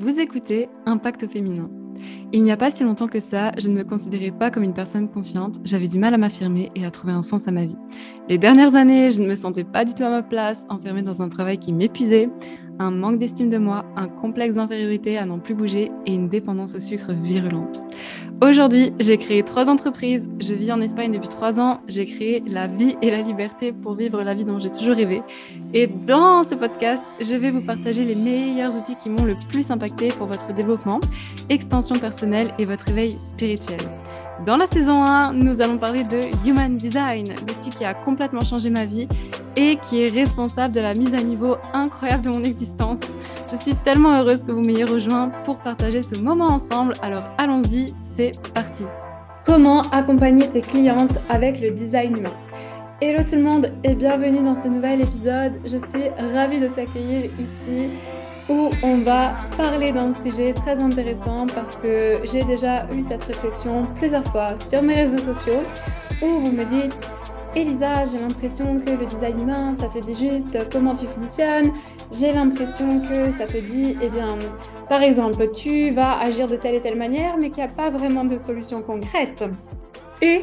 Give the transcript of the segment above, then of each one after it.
Vous écoutez Impact féminin. Il n'y a pas si longtemps que ça, je ne me considérais pas comme une personne confiante, j'avais du mal à m'affirmer et à trouver un sens à ma vie. Les dernières années, je ne me sentais pas du tout à ma place, enfermée dans un travail qui m'épuisait, un manque d'estime de moi, un complexe d'infériorité à n'en plus bouger et une dépendance au sucre virulente. Aujourd'hui, j'ai créé trois entreprises. Je vis en Espagne depuis trois ans. J'ai créé la vie et la liberté pour vivre la vie dont j'ai toujours rêvé. Et dans ce podcast, je vais vous partager les meilleurs outils qui m'ont le plus impacté pour votre développement, extension personnelle et votre éveil spirituel. Dans la saison 1, nous allons parler de Human Design, l'outil qui a complètement changé ma vie et qui est responsable de la mise à niveau incroyable de mon existence. Je suis tellement heureuse que vous m'ayez rejoint pour partager ce moment ensemble. Alors allons-y, c'est parti. Comment accompagner tes clientes avec le design humain? Hello tout le monde et bienvenue dans ce nouvel épisode. Je suis ravie de t'accueillir ici où on va parler d'un sujet très intéressant parce que j'ai déjà eu cette réflexion plusieurs fois sur mes réseaux sociaux où vous me dites Elisa, j'ai l'impression que le design humain, ça te dit juste comment tu fonctionnes. J'ai l'impression que ça te dit, eh bien, par exemple, tu vas agir de telle et telle manière, mais qu'il n'y a pas vraiment de solution concrète. Et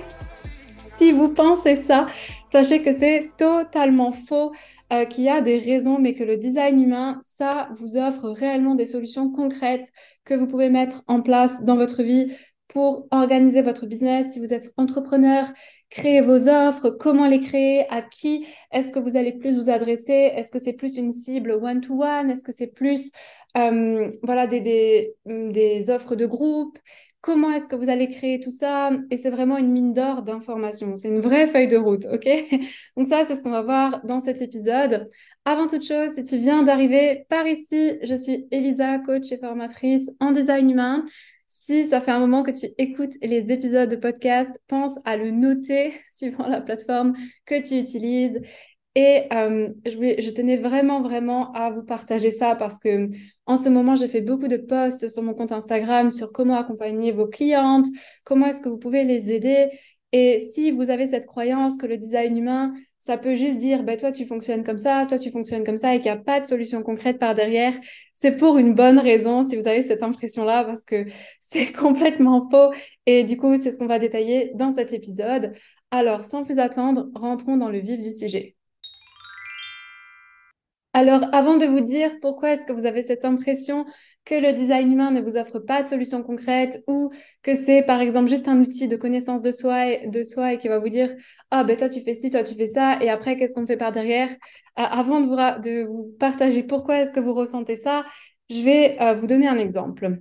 si vous pensez ça, sachez que c'est totalement faux. Euh, qu'il y a des raisons, mais que le design humain, ça vous offre réellement des solutions concrètes que vous pouvez mettre en place dans votre vie pour organiser votre business. Si vous êtes entrepreneur, créer vos offres, comment les créer, à qui est-ce que vous allez plus vous adresser, est-ce que c'est plus une cible one-to-one, est-ce que c'est plus euh, voilà, des, des, des offres de groupe, comment est-ce que vous allez créer tout ça? Et c'est vraiment une mine d'or d'informations. C'est une vraie feuille de route, ok? Donc ça, c'est ce qu'on va voir dans cet épisode. Avant toute chose, si tu viens d'arriver par ici, je suis Elisa, coach et formatrice en design humain. Si ça fait un moment que tu écoutes les épisodes de podcast, pense à le noter suivant la plateforme que tu utilises et euh, je, je, tenais vraiment, vraiment à vous partager ça parce que en ce moment, j'ai fait beaucoup de posts sur mon compte Instagram sur comment accompagner vos clientes, comment est-ce que vous pouvez les aider. Et si vous avez cette croyance que le design humain, ça peut juste dire, bah, toi, tu fonctionnes comme ça, toi, tu fonctionnes comme ça, et qu'il n'y a pas de solution concrète par derrière, c'est pour une bonne raison si vous avez cette impression-là, parce que c'est complètement faux. Et du coup, c'est ce qu'on va détailler dans cet épisode. Alors, sans plus attendre, rentrons dans le vif du sujet. Alors, avant de vous dire pourquoi est-ce que vous avez cette impression que le design humain ne vous offre pas de solution concrète ou que c'est par exemple juste un outil de connaissance de soi et, de soi et qui va vous dire ah ben toi tu fais ci, toi tu fais ça et après qu'est-ce qu'on fait par derrière? Euh, Avant de vous, de vous, partager pourquoi est-ce que vous ressentez ça, je vais euh, vous donner un exemple.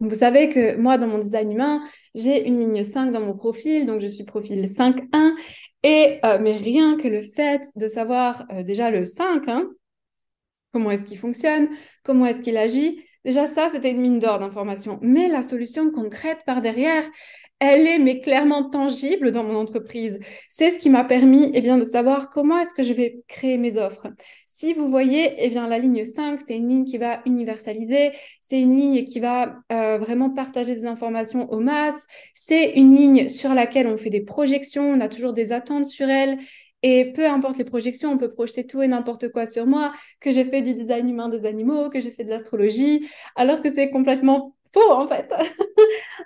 Vous savez que moi, dans mon design humain, j'ai une ligne 5 dans mon profil, donc je suis profil 5.1. Et euh, mais rien que le fait de savoir déjà le 5, hein, comment est-ce qu'il fonctionne, comment est-ce qu'il agit. Déjà, ça, c'était une mine d'or d'informations. Mais la solution concrète par derrière, elle est mais clairement tangible dans mon entreprise. C'est ce qui m'a permis eh bien, de savoir comment est-ce que je vais créer mes offres. Si vous voyez, eh bien, la ligne 5, c'est une ligne qui va universaliser, c'est une ligne qui va euh, vraiment partager des informations aux masses, c'est une ligne sur laquelle on fait des projections, on a toujours des attentes sur elle, et peu importe les projections, on peut projeter tout et n'importe quoi sur moi, que j'ai fait du design humain des animaux, que j'ai fait de l'astrologie, alors que c'est complètement faux en fait.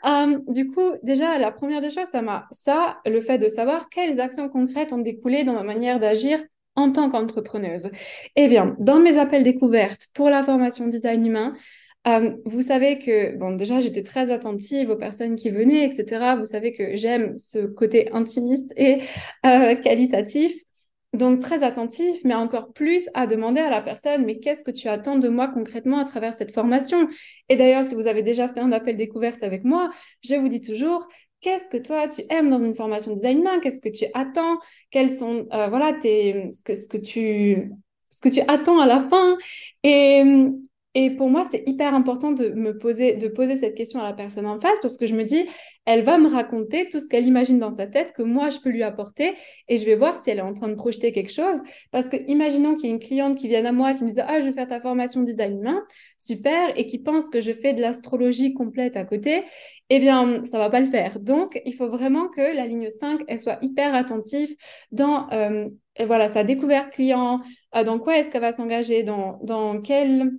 Euh, du coup, déjà, la première des choses, ça m'a ça, le fait de savoir quelles actions concrètes ont découlé dans ma manière d'agir en tant qu'entrepreneuse. Eh bien, dans mes appels découvertes pour la formation design humain, euh, vous savez que, bon, déjà, j'étais très attentive aux personnes qui venaient, etc. Vous savez que j'aime ce côté intimiste et euh, qualitatif. Donc, très attentif, mais encore plus à demander à la personne, mais qu'est-ce que tu attends de moi concrètement à travers cette formation? Et d'ailleurs, si vous avez déjà fait un appel découverte avec moi, je vous dis toujours, qu'est-ce que toi tu aimes dans une formation design humain? Qu'est-ce que tu attends? Quels sont, euh, voilà, tes, ce, que, ce, que tu, ce que tu attends à la fin? Et et pour moi, c'est hyper important de me poser, de poser cette question à la personne en face parce que je me dis, elle va me raconter tout ce qu'elle imagine dans sa tête que moi, je peux lui apporter et je vais voir si elle est en train de projeter quelque chose. Parce que imaginons qu'il y ait une cliente qui vienne à moi, qui me dise, ah, je vais faire ta formation design humain, super, et qui pense que je fais de l'astrologie complète à côté, eh bien, ça va pas le faire. Donc, il faut vraiment que la ligne 5, elle soit hyper attentive dans euh, voilà, sa découverte client, euh, dans quoi est-ce qu'elle va s'engager, dans, dans quel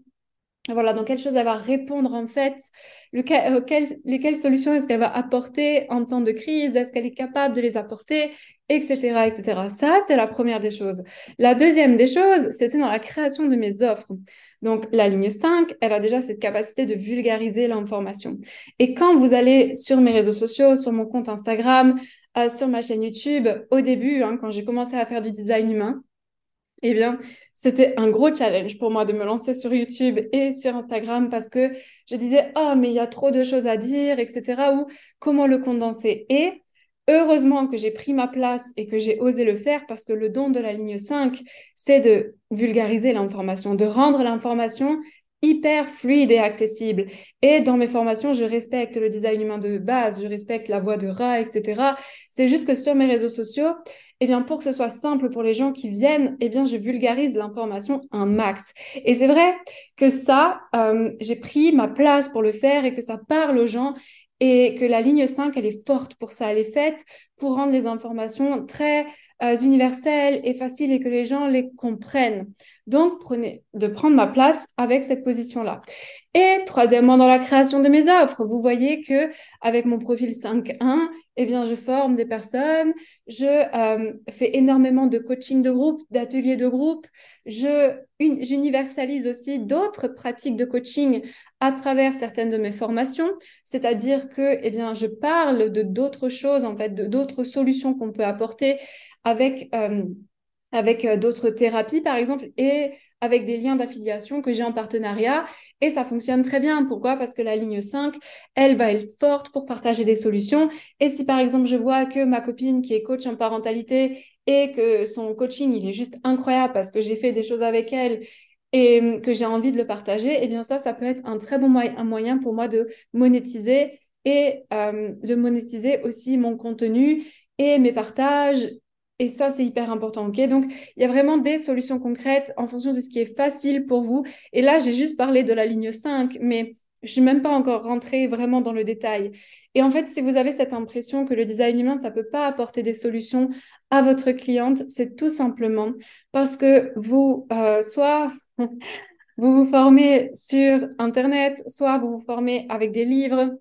voilà, dans quelle chose elle va répondre en fait, lesquelles solutions est-ce qu'elle va apporter en temps de crise, est-ce qu'elle est capable de les apporter, etc. etc. Ça, c'est la première des choses. La deuxième des choses, c'était dans la création de mes offres. Donc, la ligne 5, elle a déjà cette capacité de vulgariser l'information. Et quand vous allez sur mes réseaux sociaux, sur mon compte Instagram, euh, sur ma chaîne YouTube, au début, hein, quand j'ai commencé à faire du design humain, eh bien, c'était un gros challenge pour moi de me lancer sur YouTube et sur Instagram parce que je disais, oh, mais il y a trop de choses à dire, etc. ou comment le condenser? Et heureusement que j'ai pris ma place et que j'ai osé le faire parce que le don de la ligne 5, c'est de vulgariser l'information, de rendre l'information hyper fluide et accessible. Et dans mes formations, je respecte le design humain de base, je respecte la voix de rat, etc. C'est juste que sur mes réseaux sociaux, eh bien, pour que ce soit simple pour les gens qui viennent, eh bien, je vulgarise l'information un max. Et c'est vrai que ça, euh, j'ai pris ma place pour le faire et que ça parle aux gens et que la ligne 5, elle est forte pour ça. Elle est faite pour rendre les informations très euh, universelles et faciles et que les gens les comprennent. Donc, prenez de prendre ma place avec cette position-là. Et troisièmement, dans la création de mes offres, vous voyez que avec mon profil 5.1, eh bien, je forme des personnes, je euh, fais énormément de coaching de groupe, d'ateliers de groupe, je j'universalise aussi d'autres pratiques de coaching à travers certaines de mes formations, c'est-à-dire que eh bien, je parle de d'autres choses, en fait, de d'autres solutions qu'on peut apporter avec, euh, avec euh, d'autres thérapies, par exemple, et avec des liens d'affiliation que j'ai en partenariat et ça fonctionne très bien. Pourquoi? Parce que la ligne 5, elle va être forte pour partager des solutions. Et si par exemple je vois que ma copine qui est coach en parentalité et que son coaching, il est juste incroyable parce que j'ai fait des choses avec elle et que j'ai envie de le partager, eh bien ça, ça peut être un très bon moyen, pour moi de monétiser et euh, de monétiser aussi mon contenu et mes partages et ça, c'est hyper important, Donc, il y a vraiment des solutions concrètes en fonction de ce qui est facile pour vous. Et là, j'ai juste parlé de la ligne 5, mais je suis même pas encore rentrée vraiment dans le détail. Et en fait, si vous avez cette impression que le design humain, ça peut pas apporter des solutions à votre cliente, c'est tout simplement parce que vous, euh, soit vous vous formez sur Internet, soit vous vous formez avec des livres.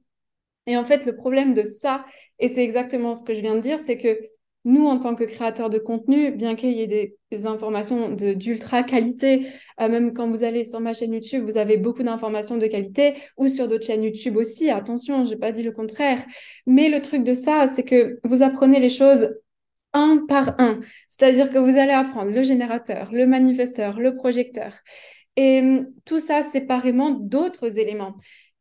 Et en fait, le problème de ça, et c'est exactement ce que je viens de dire, c'est que nous, en tant que créateurs de contenu, bien qu'il y ait des, informations d'ultra qualité, euh, même quand vous allez sur ma chaîne YouTube, vous avez beaucoup d'informations de qualité, ou sur d'autres chaînes YouTube aussi, attention, je n'ai pas dit le contraire. Mais le truc de ça, c'est que vous apprenez les choses un par un. C'est-à-dire que vous allez apprendre le générateur, le manifesteur, le projecteur. Et hum, tout ça séparément d'autres éléments.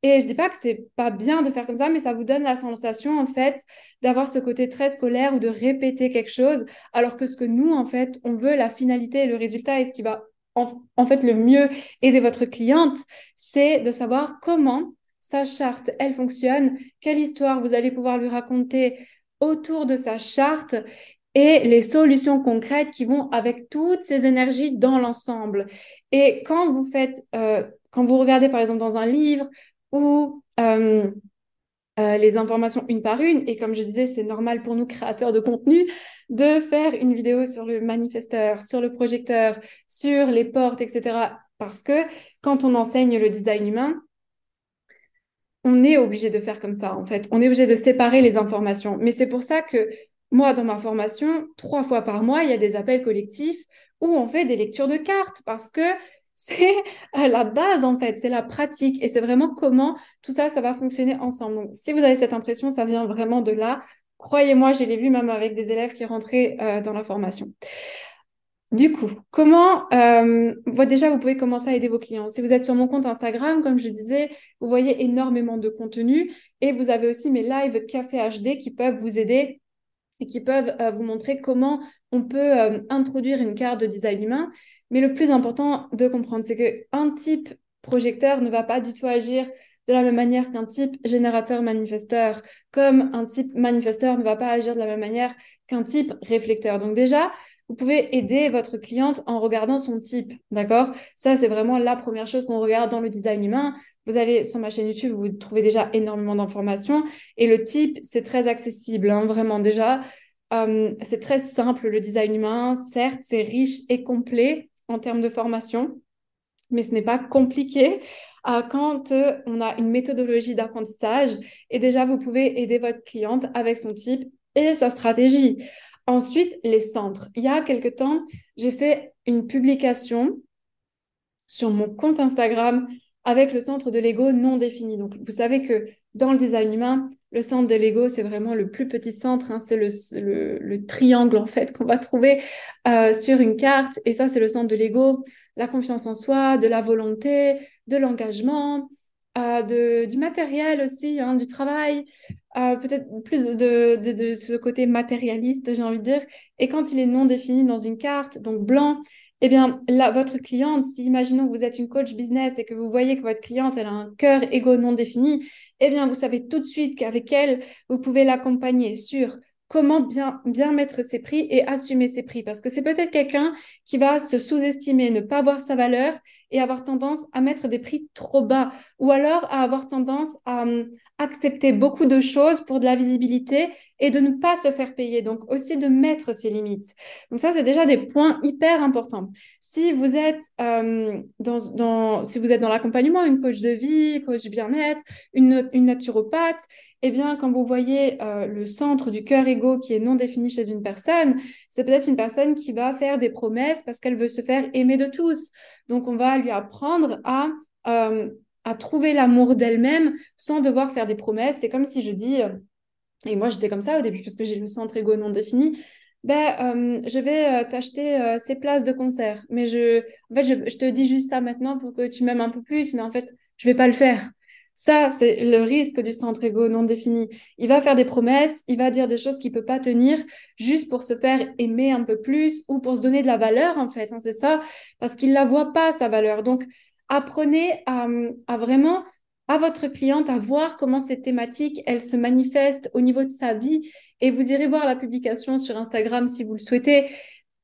Et je dis pas que c'est pas bien de faire comme ça, mais ça vous donne la sensation, en fait, d'avoir ce côté très scolaire ou de répéter quelque chose, alors que ce que nous, en fait, on veut, la finalité et le résultat et ce qui va, en, fait, le mieux aider votre cliente, c'est de savoir comment sa charte, elle fonctionne, quelle histoire vous allez pouvoir lui raconter autour de sa charte et les solutions concrètes qui vont avec toutes ces énergies dans l'ensemble. Et quand vous faites, euh, quand vous regardez par exemple dans un livre ou euh, euh, les informations une par une. Et comme je disais, c'est normal pour nous, créateurs de contenu, de faire une vidéo sur le manifesteur, sur le projecteur, sur les portes, etc. Parce que quand on enseigne le design humain, on est obligé de faire comme ça, en fait. On est obligé de séparer les informations. Mais c'est pour ça que moi, dans ma formation, trois fois par mois, il y a des appels collectifs où on fait des lectures de cartes parce que c'est la base en fait, c'est la pratique et c'est vraiment comment tout ça, va fonctionner ensemble. Donc, si vous avez cette impression, ça vient vraiment de là. Croyez-moi, je l'ai vu même avec des élèves qui rentraient euh, dans la formation. Du coup, comment euh, déjà vous pouvez commencer à aider vos clients. Si vous êtes sur mon compte Instagram, comme je disais, vous voyez énormément de contenu et vous avez aussi mes lives café HD qui peuvent vous aider et qui peuvent euh, vous montrer comment on peut introduire une carte de design humain. Mais le plus important de comprendre, c'est qu'un type projecteur ne va pas du tout agir de la même manière qu'un type générateur manifesteur, comme un type manifesteur ne va pas agir de la même manière qu'un type réflecteur. Donc déjà, vous pouvez aider votre cliente en regardant son type, d'accord? Ça, c'est vraiment la première chose qu'on regarde dans le design humain. Vous allez sur ma chaîne YouTube, vous trouvez déjà énormément d'informations. Et le type, c'est très accessible, hein, vraiment déjà. Euh, c'est très simple, le design humain. Certes, c'est riche et complet, en termes de formation, mais ce n'est pas compliqué à quand on a une méthodologie d'apprentissage et déjà vous pouvez aider votre cliente avec son type et sa stratégie. Ensuite, les centres. Il y a quelque temps, j'ai fait une publication sur mon compte Instagram avec le centre de l'ego non défini. Donc, vous savez que dans le design humain, le centre de l'ego, c'est vraiment le plus petit centre. Hein. c'est le, triangle, en fait, qu'on va trouver euh, sur une carte. Et ça, c'est le centre de l'ego, la confiance en soi, de la volonté, de l'engagement, euh, du matériel aussi, hein, du travail, euh, peut-être plus de, de, ce côté matérialiste, j'ai envie de dire. Et quand il est non défini dans une carte, donc blanc, eh bien, là, votre cliente, si imaginons que vous êtes une coach business et que vous voyez que votre cliente, elle a un cœur égo non défini, eh bien, vous savez tout de suite qu'avec elle, vous pouvez l'accompagner sur comment bien, bien mettre ses prix et assumer ses prix. Parce que c'est peut-être quelqu'un qui va se sous-estimer, ne pas voir sa valeur et avoir tendance à mettre des prix trop bas ou alors à avoir tendance à hum, accepter beaucoup de choses pour de la visibilité et de ne pas se faire payer. Donc aussi de mettre ses limites. Donc ça, c'est déjà des points hyper importants. Si vous êtes, hum, dans, si vous êtes dans l'accompagnement, une coach de vie, coach bien-être, une, naturopathe, eh bien, quand vous voyez euh, le centre du cœur égo qui est non défini chez une personne, c'est peut-être une personne qui va faire des promesses parce qu'elle veut se faire aimer de tous. Donc, on va lui apprendre à, euh, à trouver l'amour d'elle-même sans devoir faire des promesses. C'est comme si je dis, euh, et moi j'étais comme ça au début parce que j'ai le centre égo non défini, ben, je vais t'acheter ces places de concert. Mais je, en fait, je, te dis juste ça maintenant pour que tu m'aimes un peu plus, mais en fait, je vais pas le faire. Ça, c'est le risque du centre ego non défini. Il va faire des promesses, il va dire des choses qu'il peut pas tenir juste pour se faire aimer un peu plus ou pour se donner de la valeur, en fait. Hein, c'est ça, parce qu'il la voit pas, sa valeur. Donc, apprenez à, vraiment, à votre cliente, à voir comment cette thématique, elle se manifeste au niveau de sa vie. Et vous irez voir la publication sur Instagram si vous le souhaitez.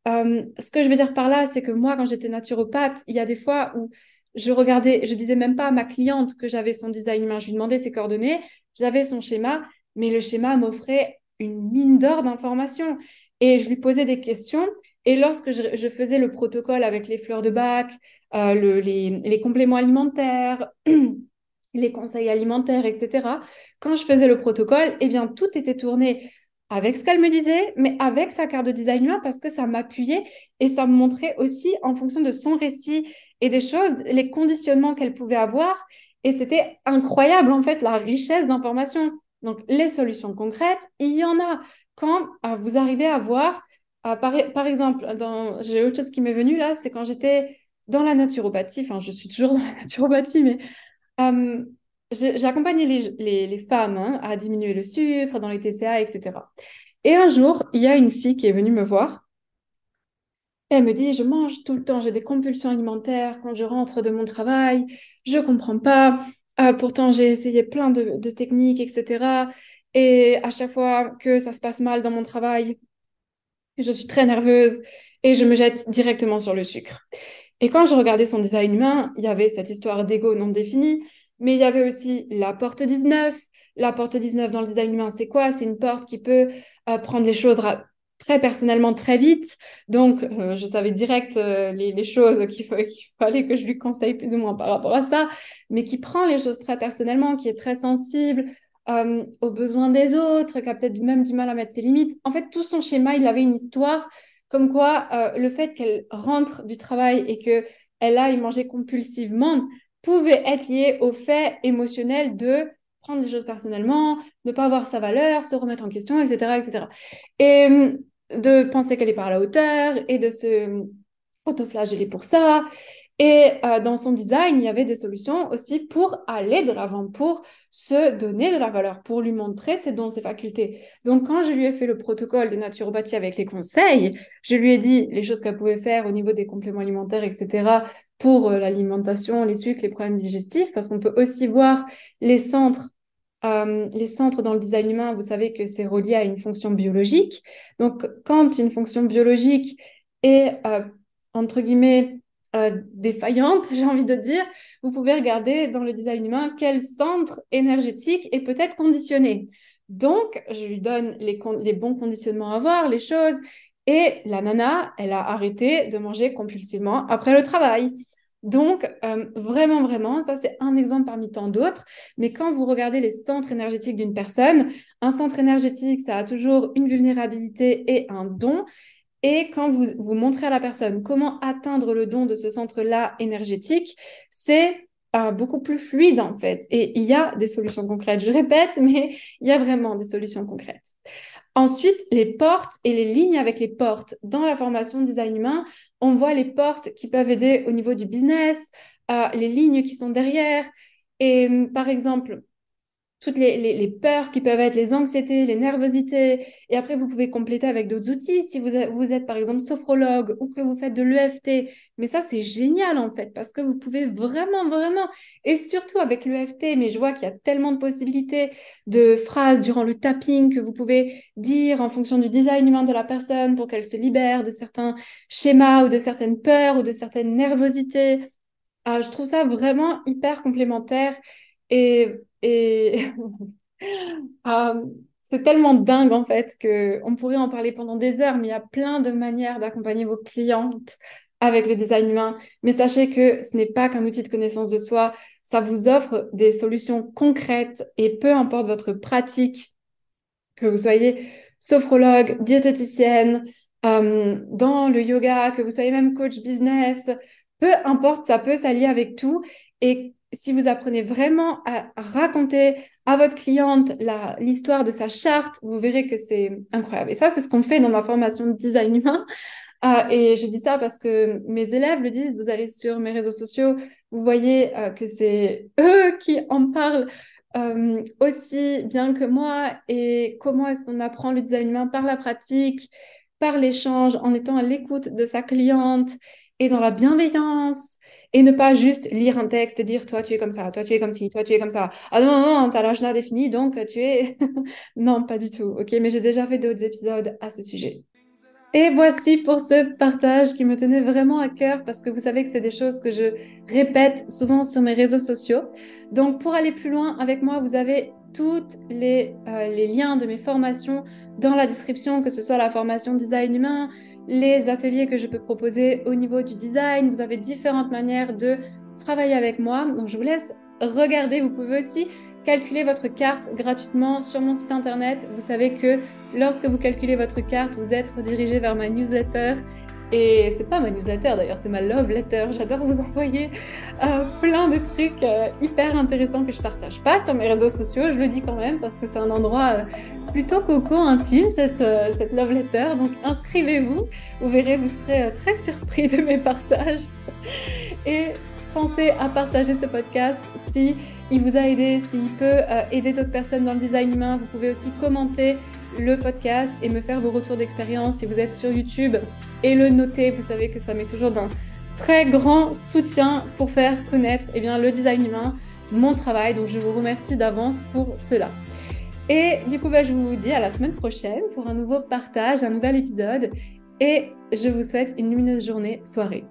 Euh, ce que je veux dire par là, c'est que moi, quand j'étais naturopathe, il y a des fois où je regardais, je disais même pas à ma cliente que j'avais son design humain. Je lui demandais ses coordonnées, j'avais son schéma, mais le schéma m'offrait une mine d'or d'informations. Et je lui posais des questions. Et lorsque je, faisais le protocole avec les fleurs de bac, euh, les, compléments alimentaires, les conseils alimentaires, etc., quand je faisais le protocole, eh bien, tout était tourné avec ce qu'elle me disait, mais avec sa carte de design humain parce que ça m'appuyait et ça me montrait aussi en fonction de son récit et des choses, les conditionnements qu'elle pouvait avoir. Et c'était incroyable, en fait, la richesse d'informations. Donc, les solutions concrètes, il y en a. Quand euh, vous arrivez à voir, euh, par, exemple, j'ai autre chose qui m'est venue là, c'est quand j'étais dans la naturopathie, enfin, je suis toujours dans la naturopathie, mais euh, j'ai accompagné les, les, femmes hein, à diminuer le sucre dans les TCA, etc. Et un jour, il y a une fille qui est venue me voir elle me dit, je mange tout le temps, j'ai des compulsions alimentaires quand je rentre de mon travail, je comprends pas. Euh, pourtant, j'ai essayé plein de, techniques, etc. Et à chaque fois que ça se passe mal dans mon travail, je suis très nerveuse et je me jette directement sur le sucre. Et quand je regardais son design humain, il y avait cette histoire d'ego non définie, mais il y avait aussi la porte 19. La porte 19 dans le design humain, c'est quoi? C'est une porte qui peut euh, prendre les choses très personnellement très vite. Donc, euh, je savais direct euh, les, choses qu'il fallait que je lui conseille plus ou moins par rapport à ça, mais qui prend les choses très personnellement, qui est très sensible aux besoins des autres, qui a peut-être même du mal à mettre ses limites. En fait, tout son schéma, il avait une histoire comme quoi le fait qu'elle rentre du travail et qu'elle aille manger compulsivement pouvait être lié au fait émotionnel de prendre les choses personnellement, ne pas avoir sa valeur, se remettre en question, etc. etc. Et de penser qu'elle n'est pas à la hauteur et de se autoflageller pour ça. Et euh, dans son design, il y avait des solutions aussi pour aller de l'avant, pour se donner de la valeur, pour lui montrer ses dons, ses facultés. Donc, quand je lui ai fait le protocole de naturopathie avec les conseils, je lui ai dit les choses qu'elle pouvait faire au niveau des compléments alimentaires, etc., pour euh, l'alimentation, les sucres, les problèmes digestifs, parce qu'on peut aussi voir les centres euh, les centres dans le design humain, vous savez que c'est relié à une fonction biologique. Donc, quand une fonction biologique est, euh, entre guillemets, défaillante, j'ai envie de dire, vous pouvez regarder dans le design humain quel centre énergétique est peut-être conditionné. Donc, je lui donne les, les bons conditionnements à avoir, les choses. Et la nana, elle a arrêté de manger compulsivement après le travail. Donc, euh, vraiment, vraiment, ça c'est un exemple parmi tant d'autres. Mais quand vous regardez les centres énergétiques d'une personne, un centre énergétique, ça a toujours une vulnérabilité et un don. Et quand vous, vous montrez à la personne comment atteindre le don de ce centre-là énergétique, c'est euh, beaucoup plus fluide en fait. Et il y a des solutions concrètes. Je répète, mais il y a vraiment des solutions concrètes. Ensuite, les portes et les lignes avec les portes. Dans la formation design humain, on voit les portes qui peuvent aider au niveau du business, euh, les lignes qui sont derrière. Et par exemple, toutes les, peurs qui peuvent être les anxiétés, les nervosités. Et après, vous pouvez compléter avec d'autres outils si vous êtes, par exemple sophrologue ou que vous faites de l'EFT. Mais ça, c'est génial en fait parce que vous pouvez vraiment, vraiment, et surtout avec l'EFT, mais je vois qu'il y a tellement de possibilités de phrases durant le tapping que vous pouvez dire en fonction du design humain de la personne pour qu'elle se libère de certains schémas ou de certaines peurs ou de certaines nervosités. Ah, je trouve ça vraiment hyper complémentaire. Et et euh, c'est tellement dingue en fait qu'on pourrait en parler pendant des heures, mais il y a plein de manières d'accompagner vos clientes avec le design humain. Mais sachez que ce n'est pas qu'un outil de connaissance de soi, ça vous offre des solutions concrètes et peu importe votre pratique, que vous soyez sophrologue, diététicienne, euh, dans le yoga, que vous soyez même coach business, peu importe, ça peut s'allier avec tout. Si vous apprenez vraiment à raconter à votre cliente l'histoire de sa charte, vous verrez que c'est incroyable. Et ça, c'est ce qu'on fait dans ma formation de design humain. Euh, et je dis ça parce que mes élèves le disent, vous allez sur mes réseaux sociaux, vous voyez euh, que c'est eux qui en parlent euh, aussi bien que moi. Et comment est-ce qu'on apprend le design humain par la pratique, par l'échange, en étant à l'écoute de sa cliente et dans la bienveillance et ne pas juste lire un texte et dire toi tu es comme ça, toi tu es comme ci, toi tu es comme ça. Ah non, non, non, t'as l'ajna défini donc tu es. non, pas du tout. Ok, mais j'ai déjà fait d'autres épisodes à ce sujet. Et voici pour ce partage qui me tenait vraiment à cœur parce que vous savez que c'est des choses que je répète souvent sur mes réseaux sociaux. Donc pour aller plus loin avec moi, vous avez tous les, euh, les liens de mes formations dans la description, que ce soit la formation design humain, les ateliers que je peux proposer au niveau du design. Vous avez différentes manières de travailler avec moi. Donc, je vous laisse regarder. Vous pouvez aussi calculer votre carte gratuitement sur mon site internet. Vous savez que lorsque vous calculez votre carte, vous êtes redirigé vers ma newsletter et c'est pas ma newsletter d'ailleurs, c'est ma love letter. J'adore vous envoyer euh, plein de trucs euh, hyper intéressants que je partage pas sur mes réseaux sociaux. Je le dis quand même parce que c'est un endroit euh, plutôt coco intime cette, cette love letter. Donc inscrivez-vous. Vous verrez, vous serez très surpris de mes partages. Et pensez à partager ce podcast si il vous a aidé, s'il peut aider d'autres personnes dans le design humain. Vous pouvez aussi commenter le podcast et me faire vos retours d'expérience si vous êtes sur YouTube et le noter. Vous savez que ça met toujours d'un très grand soutien pour faire connaître eh bien, le design humain, mon travail. Donc je vous remercie d'avance pour cela. Et du coup, bah, je vous dis à la semaine prochaine pour un nouveau partage, un nouvel épisode. Et je vous souhaite une lumineuse journée, soirée.